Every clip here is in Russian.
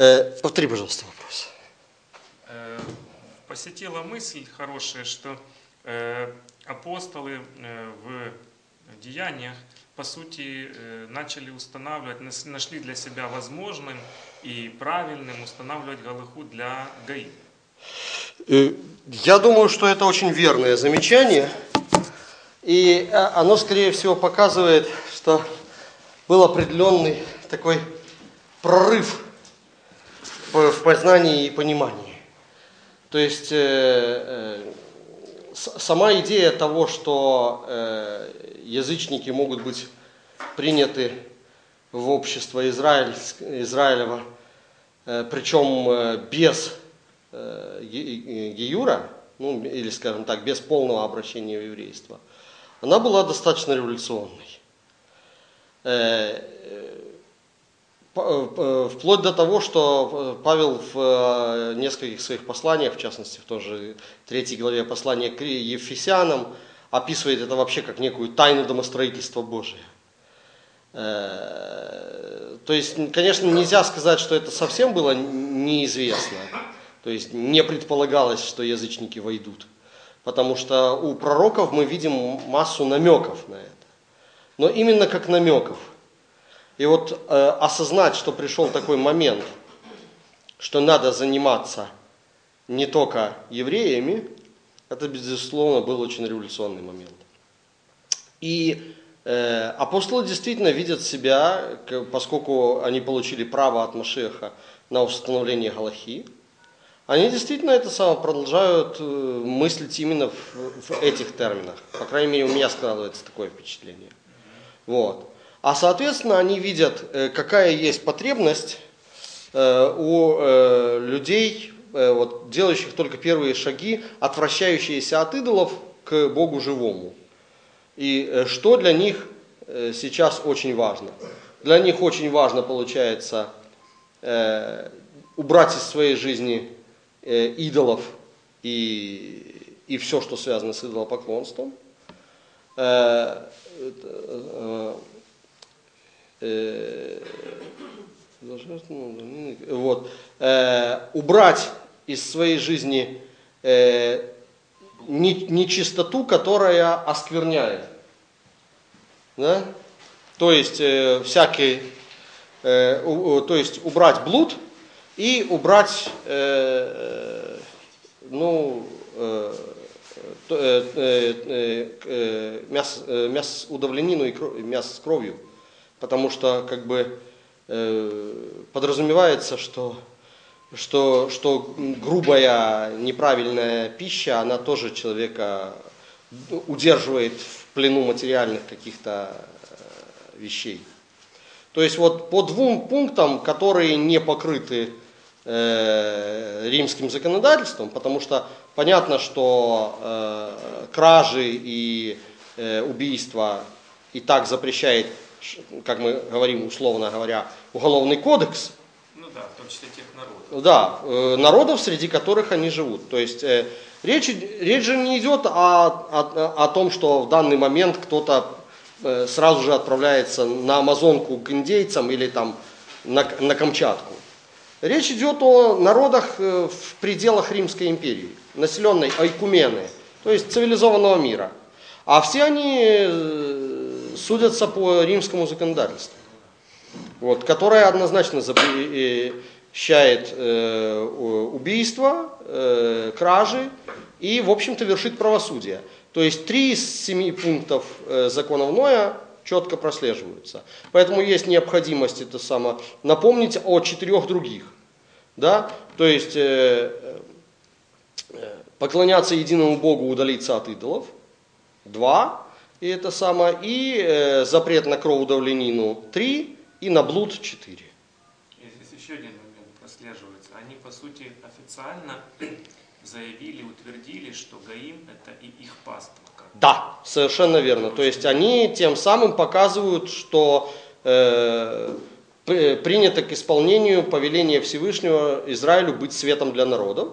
Э, повтори, пожалуйста, вопрос. Э, посетила мысль хорошая, что э, апостолы в деяниях, по сути, начали устанавливать, нашли для себя возможным и правильным устанавливать Галаху для ГАИ. Я думаю, что это очень верное замечание. И э, оно, скорее всего, показывает, что был определенный такой прорыв в познании и понимании. То есть э, э, сама идея того, что э, язычники могут быть приняты в общество Израильск- Израилева, э, причем э, без э, геюра, ну или скажем так, без полного обращения в еврейство, она была достаточно революционной. Э, э, Вплоть до того, что э, Павел в э, нескольких своих посланиях, в частности в той же третьей главе послания к Ефесянам, описывает это вообще как некую тайну домостроительства Божия. Э, То есть, конечно, нельзя сказать, что это совсем было неизвестно. То есть не предполагалось, что язычники войдут. Потому что у пророков мы видим массу намеков на это. Но именно как намеков. И вот э, осознать, что пришел такой момент, что надо заниматься не только евреями, это, безусловно, был очень революционный момент. И э, апостолы действительно видят себя, поскольку они получили право от Машеха на установление Галахи, они действительно это самое продолжают э, мыслить именно в, в этих терминах. По крайней мере, у меня складывается такое впечатление. Вот. А соответственно, они видят, э, какая есть потребность э, у э, людей, вот, делающих только первые шаги, отвращающиеся от идолов к Богу живому. И что для них сейчас очень важно? Для них очень важно, получается, убрать из своей жизни идолов и, и все, что связано с идолопоклонством. Э, вот, э, убрать из своей жизни э, не- нечистоту, которая оскверняет. Да? То есть э, всякий, э, у- то есть убрать блуд и убрать, э, ну, э, э, э, э, мясо, э, мясо удавленину и кро- мясо с кровью, потому что как бы э, подразумевается, что что, что грубая, неправильная пища, она тоже человека удерживает в плену материальных каких-то э, вещей. То есть вот по двум пунктам, которые не покрыты э, римским законодательством, потому что понятно, что э, кражи и э, убийства и так запрещает, как мы говорим условно говоря, уголовный кодекс, Ну да, в том числе тех народов. да, э, народов, среди которых они живут. То есть э, речь, речь же не идет о, о, о том, что в данный момент кто-то э, сразу же отправляется на Амазонку к индейцам или там на, на Камчатку. Речь идет о народах в пределах Римской империи, населенной айкумены, то есть цивилизованного мира. А все они судятся по римскому законодательству вот, которая однозначно запрещает э, убийство, э, кражи и, в общем-то, вершит правосудие. То есть три из семи пунктов э, законов Ноя четко прослеживаются. Поэтому есть необходимость это само, напомнить о четырех других. Да? То есть э, э, поклоняться единому Богу, удалиться от идолов. Два. И это самое. И э, запрет на кроводавленину. Три. И на блуд. Четыре. И Здесь еще один момент прослеживается. Они, по сути, официально заявили, утвердили, что Гаим – это и их бы. Да, совершенно верно. То есть они тем самым показывают, что э, при- принято к исполнению повеления Всевышнего Израилю быть светом для народов.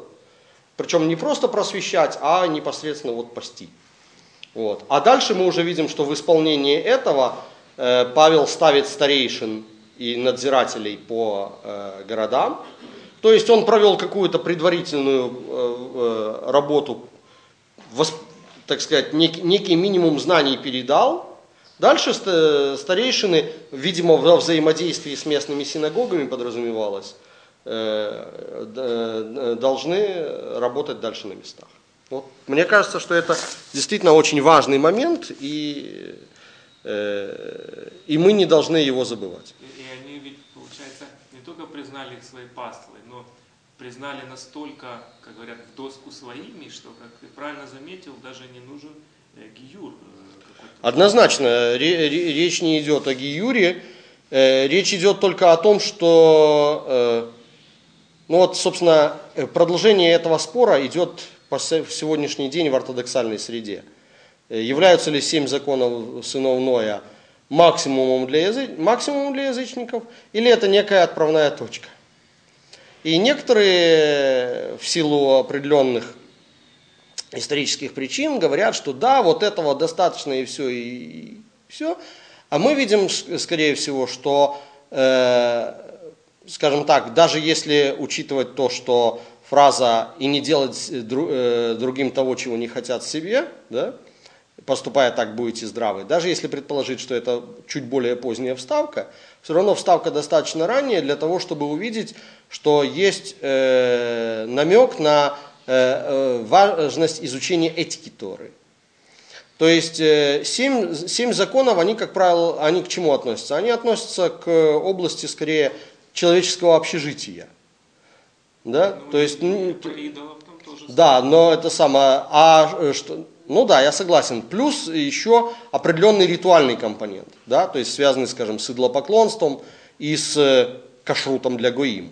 Причем не просто просвещать, а непосредственно вот пасти. Вот. А дальше мы уже видим, что в исполнении этого э, Павел ставит старейшин и надзирателей по э, городам. То есть он провел какую-то предварительную э, э, работу, восп, так сказать, нек, некий минимум знаний передал. Дальше старейшины, видимо, во взаимодействии с местными синагогами подразумевалось, э, э, должны работать дальше на местах. Вот. Мне кажется, что это действительно очень важный момент, и, э, и мы не должны его забывать. И, и они ведь, получается, не только признали их своей паствой, но признали настолько, как говорят, в доску своими, что, как ты правильно заметил, даже не нужен э, гиюр. Э, Однозначно, речь не идет о гиюре, э, речь идет только о том, что, ну вот, собственно, продолжение этого спора идет по сегодняшний день в ортодоксальной среде. Э, являются ли семь законов сынов Ноя максимумом для, язы... максимумом для язычников, или это некая отправная точка? И некоторые в силу определенных исторических причин говорят, что да, вот этого достаточно и все, и все. А мы видим, скорее всего, что, э, скажем так, даже если учитывать то, что фраза «и не делать э, э, другим того, чего не хотят себе», да, поступая так, будете здравы. Даже если предположить, что это чуть более поздняя вставка, все равно вставка достаточно ранняя для того, чтобы увидеть, что есть э, намек на э, э важность изучения этики Торы. То есть э, семь, семь законов, они, как правило, они к чему относятся? Они относятся к области, скорее, человеческого общежития – да? Ну, То есть, ну, да, но это самое, а э, что, ну да, я согласен. Плюс еще определенный ритуальный компонент, да, то есть связанный, скажем, с идлопоклонством и с э, кашрутом для гоим.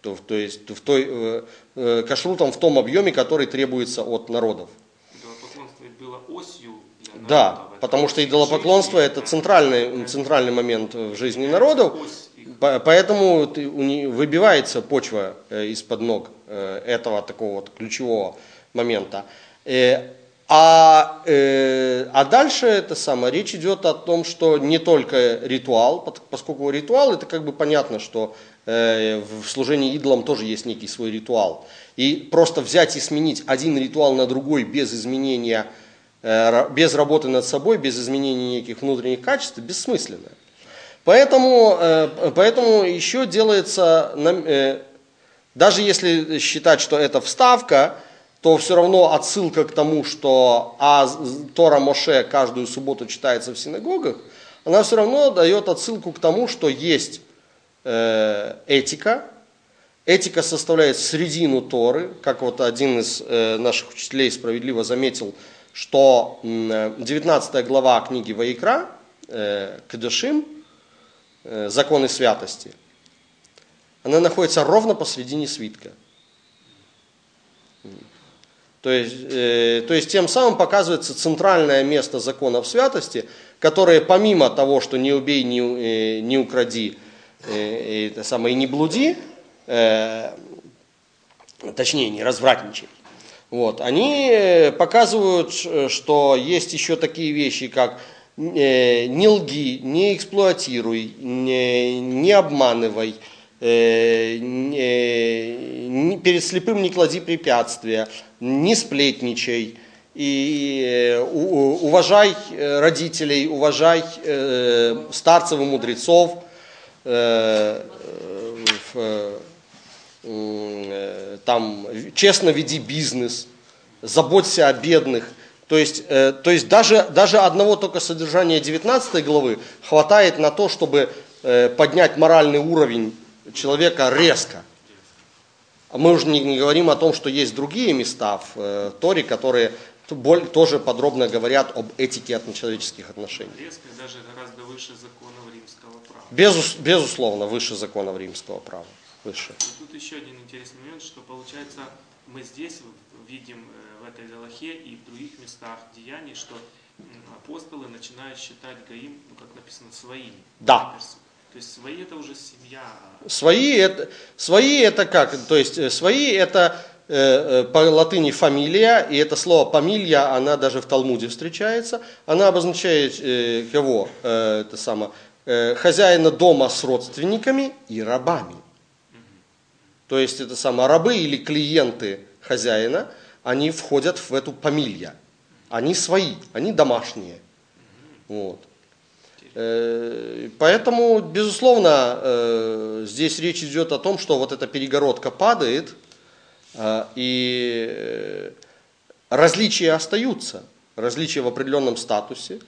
То, то есть в той, э, э, кашрутом в том объеме, который требуется от народов. Идолопоклонство было осью для народов. Да, потому что идолопоклонство это центральный, центральный момент в жизни народов. Ось Поэтому выбивается почва э, из-под ног э, этого такого вот ключевого момента. Э, а, а дальше это самое, речь идет о том, что не только ритуал, поскольку ритуал это как бы понятно, что в служении идолам тоже есть некий свой ритуал. И просто взять и сменить один ритуал на другой без изменения, без работы над собой, без изменения неких внутренних качеств, бессмысленно. Поэтому, э, поэтому еще делается, э, даже если считать, что это вставка, то все равно отсылка к тому, что а Тора Моше каждую субботу читается в синагогах, она все равно дает отсылку к тому, что есть э, этика, этика составляет средину Торы, как вот один из наших учителей справедливо заметил, что 19 глава книги Ваикра, Кадышим, Э, законы святости, она находится ровно посредине свитка. То есть, э, то есть тем самым показывается центральное место законов святости, которые помимо того, что не убей, не, э, не укради, э, это самое, не блуди, э, точнее, не развратничай, вот, они э, показывают, что есть еще такие вещи, как Э, не лги, не эксплуатируй, не, не обманывай, э, не, перед слепым не клади препятствия, не сплетничай, и э, уважай родителей, уважай старцев и мудрецов, там, честно веди бизнес, заботься о бедных. То есть, э, то есть даже, даже одного только содержания 19 главы хватает на то, чтобы э, поднять моральный уровень человека резко. А мы уже не, не говорим о том, что есть другие места в э, Торе, которые тоже подробно говорят об этике от человеческих отношений. Резкость даже гораздо выше законов римского права. Безус, безусловно, выше законов римского права. Выше. И тут еще один интересный момент, что получается мы здесь видим этой Галахе и в других местах деяний, что апостолы начинают считать Гаим, ну, как написано, своими. Да. То есть свои это уже семья. Свои это, свои это как? То есть э, свои это э, э, по латыни фамилия, и это слово фамилия, она даже в Талмуде встречается. Она обозначает э, кого? Э, это само, э, хозяина дома с родственниками и рабами. То есть это самое рабы или клиенты хозяина, они входят в эту фамилию. Они свои, они домашние. Вот. Э, поэтому, безусловно, э, здесь речь идет о том, что вот эта перегородка падает, э, и различия остаются, различия в определенном статусе,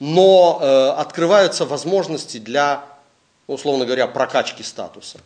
но открываются возможности для, условно говоря, прокачки статуса.